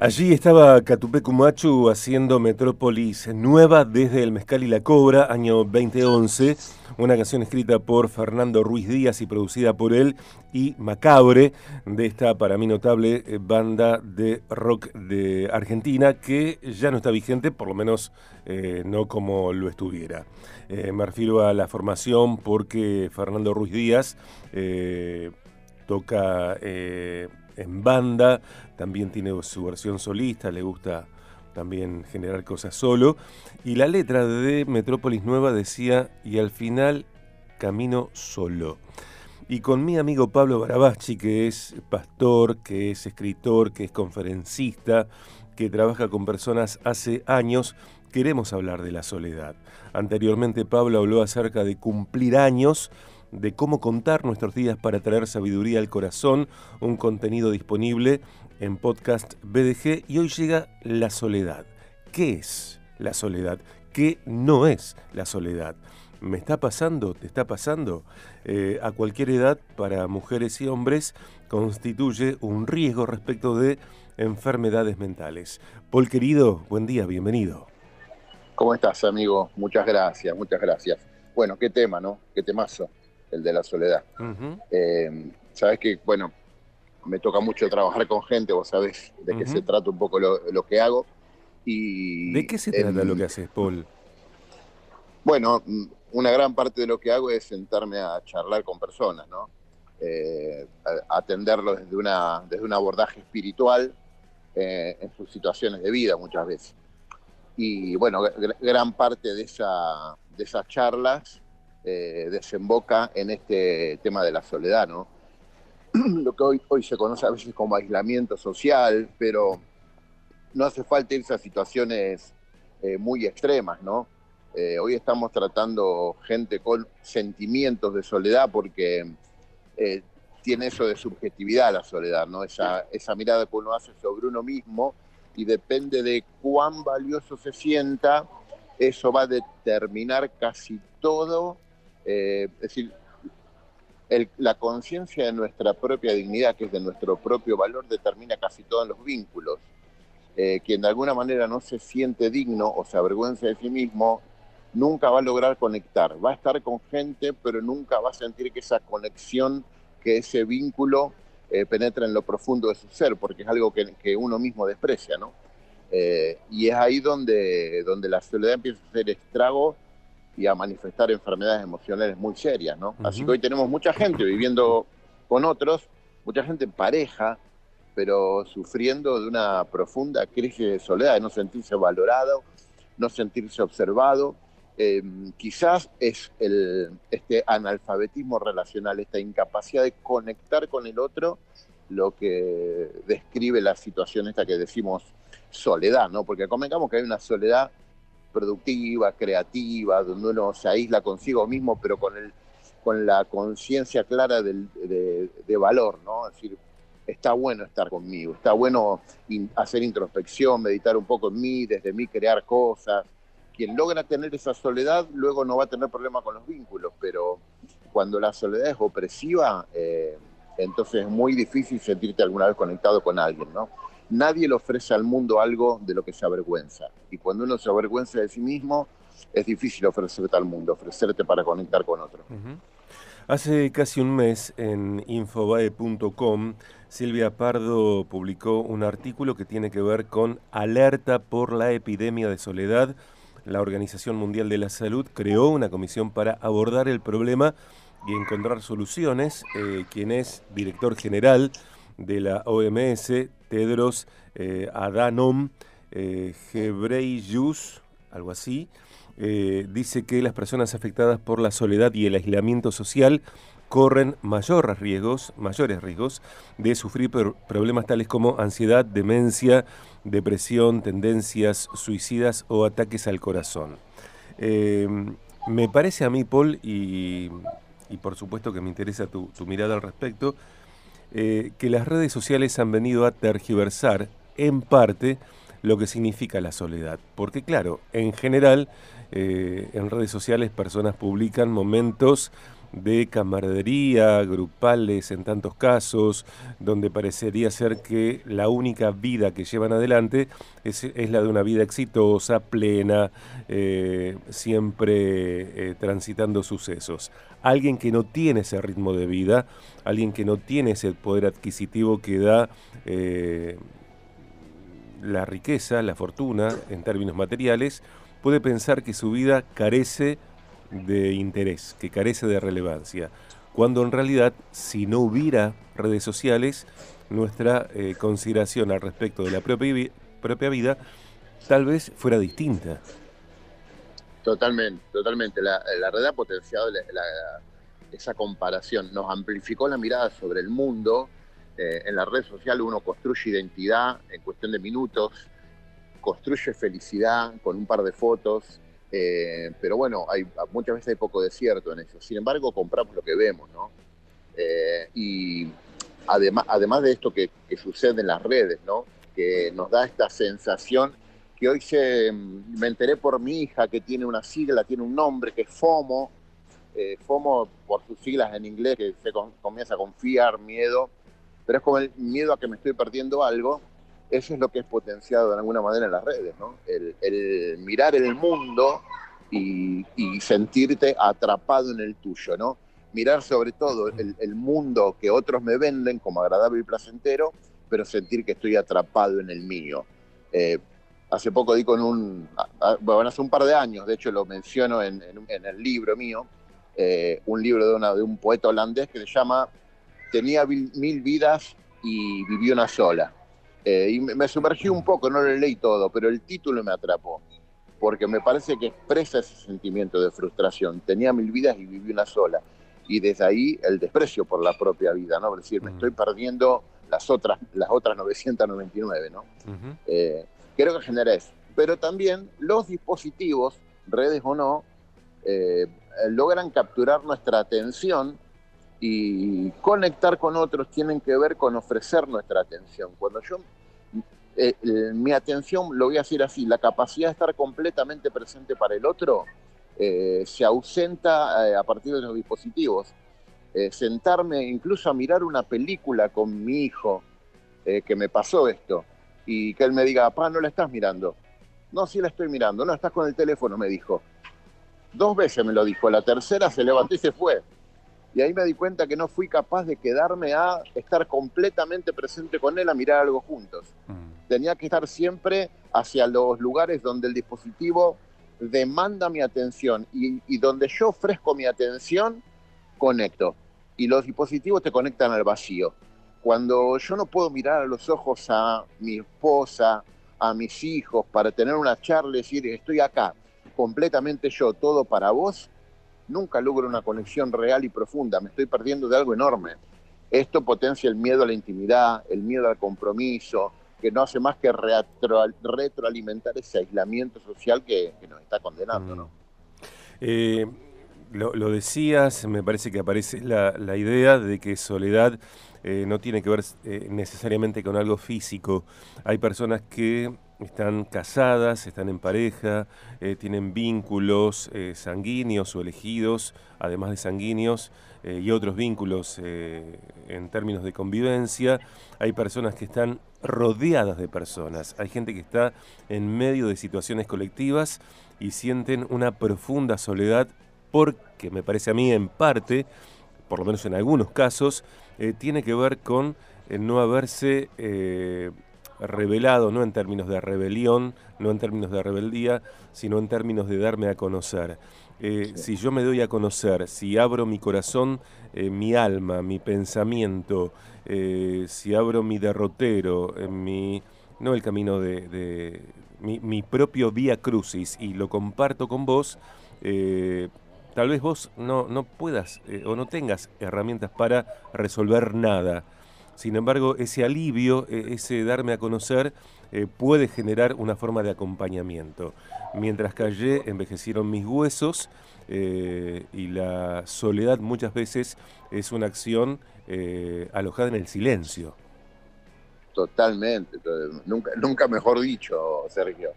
Allí estaba Catupecu Machu haciendo Metrópolis nueva desde El Mezcal y la Cobra, año 2011, una canción escrita por Fernando Ruiz Díaz y producida por él y Macabre, de esta para mí notable eh, banda de rock de Argentina que ya no está vigente, por lo menos eh, no como lo estuviera. Eh, me refiero a la formación porque Fernando Ruiz Díaz toca en banda, también tiene su versión solista, le gusta también generar cosas solo. Y la letra de Metrópolis Nueva decía, y al final camino solo. Y con mi amigo Pablo Barabachi, que es pastor, que es escritor, que es conferencista, que trabaja con personas hace años, queremos hablar de la soledad. Anteriormente Pablo habló acerca de cumplir años de cómo contar nuestros días para traer sabiduría al corazón, un contenido disponible en podcast BDG y hoy llega la soledad. ¿Qué es la soledad? ¿Qué no es la soledad? ¿Me está pasando? ¿Te está pasando? Eh, a cualquier edad, para mujeres y hombres, constituye un riesgo respecto de enfermedades mentales. Paul querido, buen día, bienvenido. ¿Cómo estás, amigo? Muchas gracias, muchas gracias. Bueno, qué tema, ¿no? Qué temazo el de la soledad. Eh, sabes que, bueno, me toca mucho trabajar con gente, vos sabés de qué se trata un poco lo, que hago. Y, ¿De qué se trata lo que haces, Paul? Bueno, mm, una gran parte de lo que hago es sentarme a charlar con personas, ¿no? Eh, atenderlos desde, una, desde un abordaje espiritual eh, en sus situaciones de vida muchas veces. Y bueno, gran parte de, esa, de esas charlas eh, desemboca en este tema de la soledad, ¿no? Lo que hoy, hoy se conoce a veces como aislamiento social, pero no hace falta irse a situaciones eh, muy extremas, ¿no? Eh, hoy estamos tratando gente con sentimientos de soledad porque tiene eso de subjetividad la soledad, ¿no? Esa, esa mirada que uno hace sobre uno mismo y depende de cuán valioso se sienta, eso va a determinar casi todo eh, es decir, la conciencia de nuestra propia dignidad, que es de nuestro propio valor, determina casi todos los vínculos. Eh, quien de alguna manera no se siente digno o se avergüenza de sí mismo, nunca va a lograr conectar. Va a estar con gente, pero nunca va a sentir que esa conexión, que ese vínculo eh, penetra en lo profundo de su ser, porque es algo que, uno mismo desprecia, ¿no? y es ahí donde, donde la soledad empieza a hacer estrago y a manifestar enfermedades emocionales muy serias, ¿no? Así que hoy tenemos mucha gente viviendo con otros, mucha gente en pareja, pero sufriendo de una profunda crisis de soledad, de no sentirse valorado, no sentirse observado. Em, quizás es el, este analfabetismo relacional, esta incapacidad de conectar con el otro, lo que describe la situación esta que decimos soledad, ¿no? Porque convengamos que hay una soledad productiva, creativa, donde uno se aísla consigo mismo, pero con, el, con la conciencia clara del, de, valor, ¿no? Es decir, está bueno estar conmigo, está bueno hacer introspección, meditar un poco en mí, desde mí crear cosas. Quien logra tener esa soledad luego no va a tener problema con los vínculos, pero cuando la soledad es opresiva, eh, entonces es muy difícil sentirte alguna vez conectado con alguien, ¿no? Nadie le ofrece al mundo algo de lo que se avergüenza. Y cuando uno se avergüenza de sí mismo, es difícil ofrecerte al mundo, ofrecerte para conectar con otro. Hace casi un mes en infobae.com, Silvia Pardo publicó un artículo que tiene que ver con alerta por la epidemia de soledad. La Organización Mundial de la Salud creó una comisión para abordar el problema y encontrar soluciones. Eh, quien es director general de la OMS, Tedros eh, Adhanom eh, algo así, eh, dice que las personas afectadas por la soledad y el aislamiento social corren mayores riesgos, mayores riesgos de sufrir problemas tales como ansiedad, demencia, depresión, tendencias suicidas o ataques al corazón. Eh, me parece a mí, Paul, y, por supuesto que me interesa tu mirada al respecto, eh, que las redes sociales han venido a tergiversar en parte lo que significa la soledad. Porque claro, en general, eh, en redes sociales personas publican momentos de camaradería, grupales en tantos casos, donde parecería ser que la única vida que llevan adelante es, la de una vida exitosa, plena, eh, siempre eh, transitando sucesos. Alguien que no tiene ese ritmo de vida, alguien que no tiene ese poder adquisitivo que da eh, la riqueza, la fortuna en términos materiales, puede pensar que su vida carece de interés, que carece de relevancia, cuando en realidad si no hubiera redes sociales, nuestra eh, consideración al respecto de la propia, propia vida tal vez fuera distinta. Totalmente, totalmente. La, red ha potenciado esa comparación, nos amplificó la mirada sobre el mundo. Eh, en la red social uno construye identidad en cuestión de minutos, construye felicidad con un par de fotos, eh, pero bueno, hay, muchas veces hay poco desierto en eso. Sin embargo, compramos lo que vemos, ¿no? Eh, y además, además de esto que, sucede en las redes, ¿no? Que nos da esta sensación que hoy se, mm, me enteré por mi hija que tiene una sigla, tiene un nombre que es FOMO, eh, FOMO por sus siglas en inglés, que se comienza a confiar, miedo, pero es como el miedo a que me estoy perdiendo algo, eso es lo que es potenciado de alguna manera en las redes, ¿no? El, mirar el mundo y, sentirte atrapado en el tuyo, ¿no? Mirar sobre todo el, mundo que otros me venden como agradable y placentero, pero sentir que estoy atrapado en el mío. Eh, hace poco di con un, bueno, hace un par de años, de hecho lo menciono en, el libro mío, eh, un libro de, de un poeta holandés que se llama Tenía mil vidas y vivió una sola. Eh, y me sumergí un poco, no lo leí todo, pero el título me atrapó, porque me parece que expresa ese sentimiento de frustración. Tenía mil vidas y viví una sola. Y desde ahí el desprecio por la propia vida, ¿no? Es decir, me estoy perdiendo las otras, las otras 999, ¿no? Eh, creo que genera eso. Pero también los dispositivos, redes o no, eh, logran capturar nuestra atención y conectar con otros tienen que ver con ofrecer nuestra atención. Cuando yo, eh, eh, mi atención, lo voy a decir así, la capacidad de estar completamente presente para el otro eh, se ausenta a partir de los dispositivos. sentarme incluso a mirar una película con mi hijo, que me pasó esto, y que él me diga, papá, no la estás mirando. No, sí la estoy mirando. No, estás con el teléfono, me dijo. Dos veces me lo dijo. La tercera se levantó y se fue. Y ahí me di cuenta que no fui capaz de quedarme a estar completamente presente con él a mirar algo juntos. Mm. Tenía que estar siempre hacia los lugares donde el dispositivo demanda mi atención y, donde yo ofrezco mi atención, conecto. Y los dispositivos te conectan al vacío. Cuando yo no puedo mirar a los ojos a mi esposa, a mis hijos, para tener una charla y decir, estoy acá, completamente yo, todo para vos, nunca logro una conexión real y profunda, me estoy perdiendo de algo enorme. Esto potencia el miedo a la intimidad, el miedo al compromiso, que no hace más que retroalimentar ese aislamiento social que, nos está condenando. ¿no? Eh, lo, decías, me parece que aparece la, idea de que soledad eh, no tiene que ver eh, necesariamente con algo físico. Hay personas que están casadas, están en pareja, eh, tienen vínculos eh, sanguíneos o elegidos, además de sanguíneos, eh, y otros vínculos en términos de convivencia. Hay personas que están rodeadas de personas, hay gente que está en medio de situaciones colectivas y sienten una profunda soledad porque, me parece a mí, en parte, por lo menos en algunos casos, tiene que ver con no haberse revelado, no en términos de rebelión, no en términos de rebeldía, sino en términos de darme a conocer. Eh, si yo me doy a conocer, si abro mi corazón, eh, mi alma, mi pensamiento, eh, si abro mi derrotero, mi, no el camino de, mi, propio vía crucis y lo comparto con vos, tal vez vos no, no puedas o no tengas herramientas para resolver nada sin embargo, ese alivio, e, ese darme a conocer, eh, puede generar una forma de acompañamiento. Mientras callé, envejecieron mis huesos eh, y la soledad muchas veces es una acción eh, alojada en el silencio. Totalmente, nunca, nunca mejor dicho, Sergio.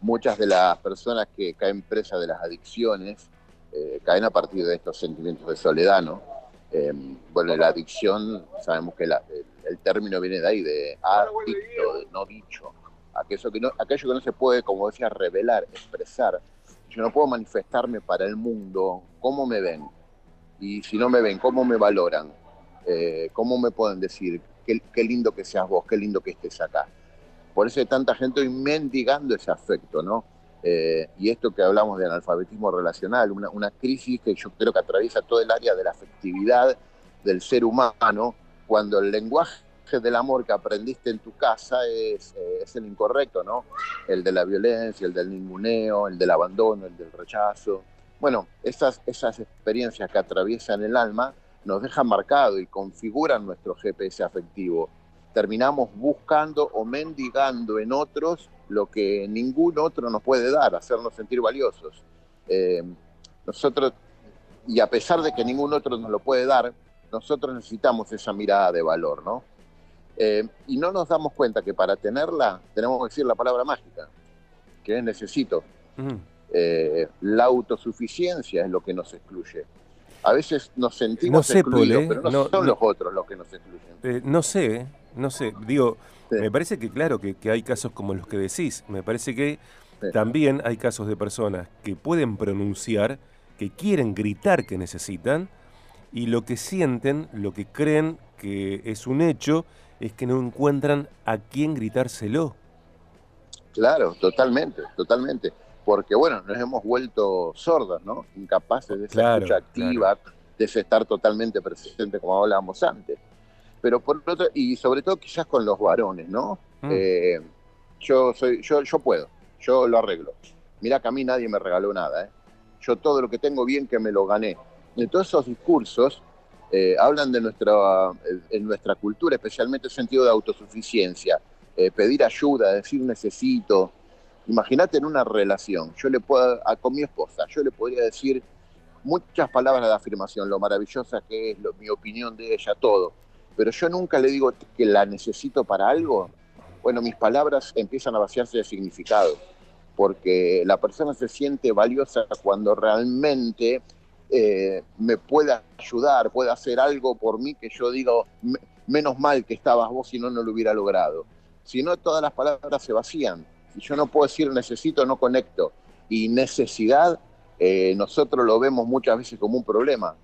muchas de las personas que caen presa de las adicciones caen a partir de estos sentimientos de soledad, ¿no? Eh, bueno, la adicción, sabemos que el, término viene de ahí, de adicto, no dicho, aquello que no, aquello que no se puede, como decía, revelar, expresar. Yo no puedo manifestarme para el mundo cómo me ven, y si no me ven, cómo me valoran, eh, cómo me pueden decir qué, qué, lindo que seas vos, qué lindo que estés acá. Por eso hay tanta gente hoy mendigando ese afecto, ¿no? Eh, y esto que hablamos de analfabetismo relacional, una, una, crisis que yo creo que atraviesa todo el área de la afectividad del ser humano, cuando el lenguaje del amor que aprendiste en tu casa es, eh, es el incorrecto, ¿no? El de la violencia, el del ninguneo, el del abandono, el del rechazo. Bueno, esas, esas experiencias que atraviesan el alma nos dejan marcado y configuran nuestro GPS afectivo. Terminamos buscando o mendigando en otros lo que ningún otro nos puede dar, hacernos sentir valiosos. Eh, nosotros, y a pesar de que ningún otro nos lo puede dar, nosotros necesitamos esa mirada de valor, ¿no? Eh, y no nos damos cuenta que para tenerla tenemos que decir la palabra mágica, que es necesito. Eh, la autosuficiencia es lo que nos excluye. A veces nos sentimos excluidos, pero no, son los otros los que nos excluyen. no sé, no sé. Digo, me parece que claro que, hay casos como los que decís. Me parece que también hay casos de personas que pueden pronunciar, que quieren gritar que necesitan, y lo que sienten, lo que creen que es un hecho, es que no encuentran a quién gritárselo. Claro, totalmente, totalmente. Porque bueno, nos hemos vuelto sordas, ¿no? Incapaces de esa escucha activa, de estar totalmente presente como hablábamos antes pero por otro, y sobre todo quizás con los varones, ¿no? Mm. Eh, yo soy, yo, yo puedo, yo lo arreglo. Mira que a mí nadie me regaló nada, ¿eh? Yo todo lo que tengo bien que me lo gané. En todos esos discursos eh, hablan de nuestra, en nuestra cultura, especialmente el sentido de autosuficiencia, pedir ayuda, decir necesito. Imagínate en una relación, yo le puedo, con mi esposa, yo le podría decir muchas palabras de afirmación, lo maravillosa que es, mi opinión de ella, todo pero yo nunca le digo que la necesito para algo, bueno, mis palabras empiezan a vaciarse de significado, porque la persona se siente valiosa cuando realmente eh, me puede ayudar, puede hacer algo por mí que yo digo, menos mal que estabas vos si no, no lo hubiera logrado. Si no, todas las palabras se vacían. Si yo no puedo decir necesito, no conecto. Y necesidad, eh, nosotros lo vemos muchas veces como un problema,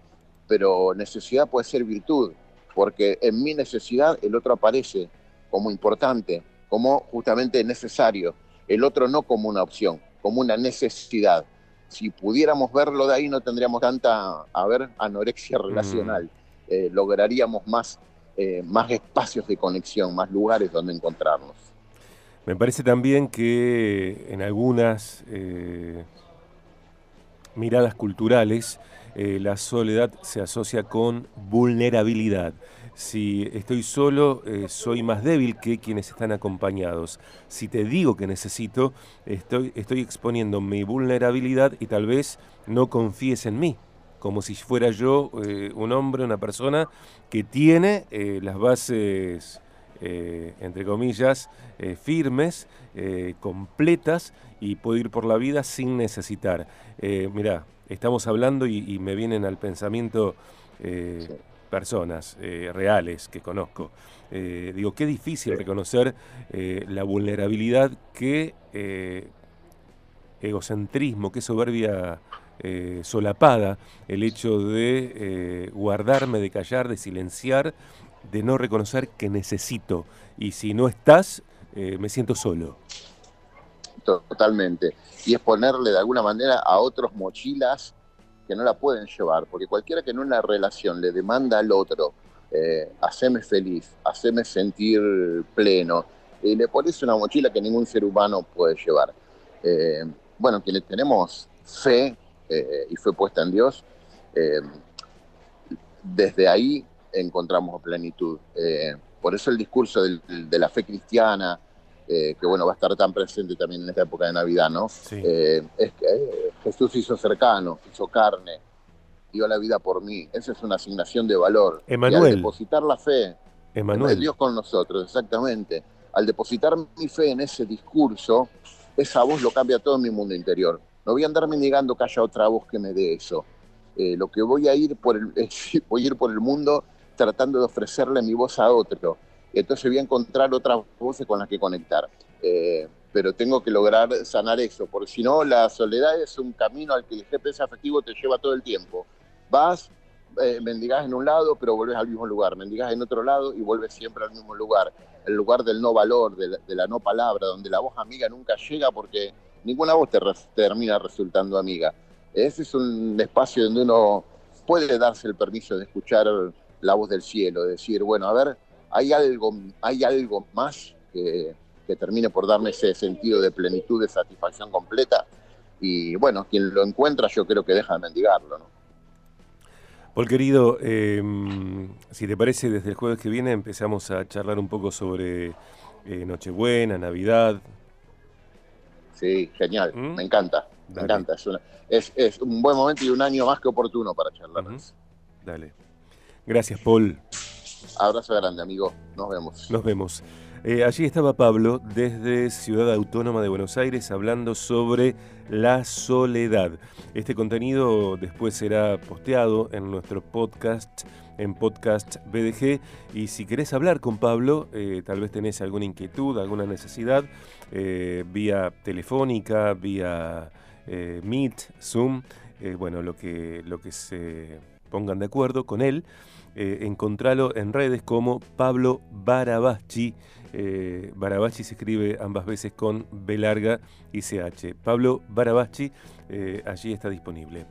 pero necesidad puede ser virtud porque en mi necesidad el otro aparece como importante, como justamente necesario, el otro no como una opción, como una necesidad. Si pudiéramos verlo de ahí no tendríamos tanta, a ver, anorexia mm. relacional, eh, lograríamos más, eh, más espacios de conexión, más lugares donde encontrarnos. Me parece también que en algunas eh, miradas culturales, eh, la soledad se asocia con vulnerabilidad. Si estoy solo, eh, soy más débil que quienes están acompañados. Si te digo que necesito, estoy, exponiendo mi vulnerabilidad y tal vez no confíes en mí, como si fuera yo eh, un hombre, una persona que tiene las bases, entre comillas, firmes, completas y puedo ir por la vida sin necesitar. mirá, estamos hablando y, me vienen al pensamiento eh, personas eh, reales que conozco. Eh, digo, qué difícil reconocer la vulnerabilidad, qué egocentrismo, qué soberbia solapada el hecho de guardarme, de callar, de silenciar, de no reconocer que necesito. Y si no estás, me siento solo totalmente. Y es ponerle de alguna manera a otros mochilas que no la pueden llevar, porque cualquiera que en una relación le demanda al otro, eh, haceme feliz, haceme sentir pleno, y le pones una mochila que ningún ser humano puede llevar. Eh, bueno, quienes tenemos fe eh, y fe puesta en Dios, eh, desde ahí encontramos plenitud. por eso el discurso de la fe cristiana, eh, que bueno, va a estar tan presente también en esta época de Navidad, ¿no? Eh, es que eh, Jesús hizo cercano, hizo carne, dio la vida por mí. Esa es una asignación de valor. Emanuel. Y al depositar la fe, Emanuel. Dios con nosotros, exactamente. Al depositar mi fe en ese discurso, esa voz lo cambia todo en mi mundo interior. No voy a andar mendigando que haya otra voz que me dé eso. Eh, lo que voy a ir por el, voy a ir por el mundo tratando de ofrecerle mi voz a otro. Entonces voy a encontrar otras voces con las que conectar. Eh, pero tengo que lograr sanar eso, porque si no, la soledad es un camino al que el GPS afectivo te lleva todo el tiempo. Vas, eh, mendigás en un lado, pero volvés al mismo lugar, mendigás en otro lado y vuelves siempre al mismo lugar, el lugar del no valor, de la, no palabra, donde la voz amiga nunca llega porque ninguna voz te termina resultando amiga. Ese es un espacio donde uno puede darse el permiso de escuchar la voz del cielo, de decir, bueno, a ver, hay algo, hay algo más que, que termine por darme ese sentido de plenitud, de satisfacción completa. Y bueno, quien lo encuentra yo creo que deja de mendigarlo, ¿no? Paul querido, em, si te parece, desde el jueves que viene empezamos a charlar un poco sobre eh, Nochebuena, Navidad. Sí, genial, ¿Mm? me encanta, me encanta. Es, es, un buen momento y un año más que oportuno para charlar. Dale. Gracias, Paul. Abrazo grande, amigo. Nos vemos. Nos vemos. Eh, allí estaba Pablo desde Ciudad Autónoma de Buenos Aires hablando sobre la soledad. Este contenido después será posteado en nuestro podcast, en podcast BDG. Y si querés hablar con Pablo, eh, tal vez tenés alguna inquietud, alguna necesidad, eh, vía telefónica, vía Meet, Zoom, bueno, lo que, lo que se pongan de acuerdo con él. Encontralo en redes como Pablo Barabaschi eh, Barabachi se escribe ambas veces con B larga y CH. Pablo Barabachi, eh, allí está disponible.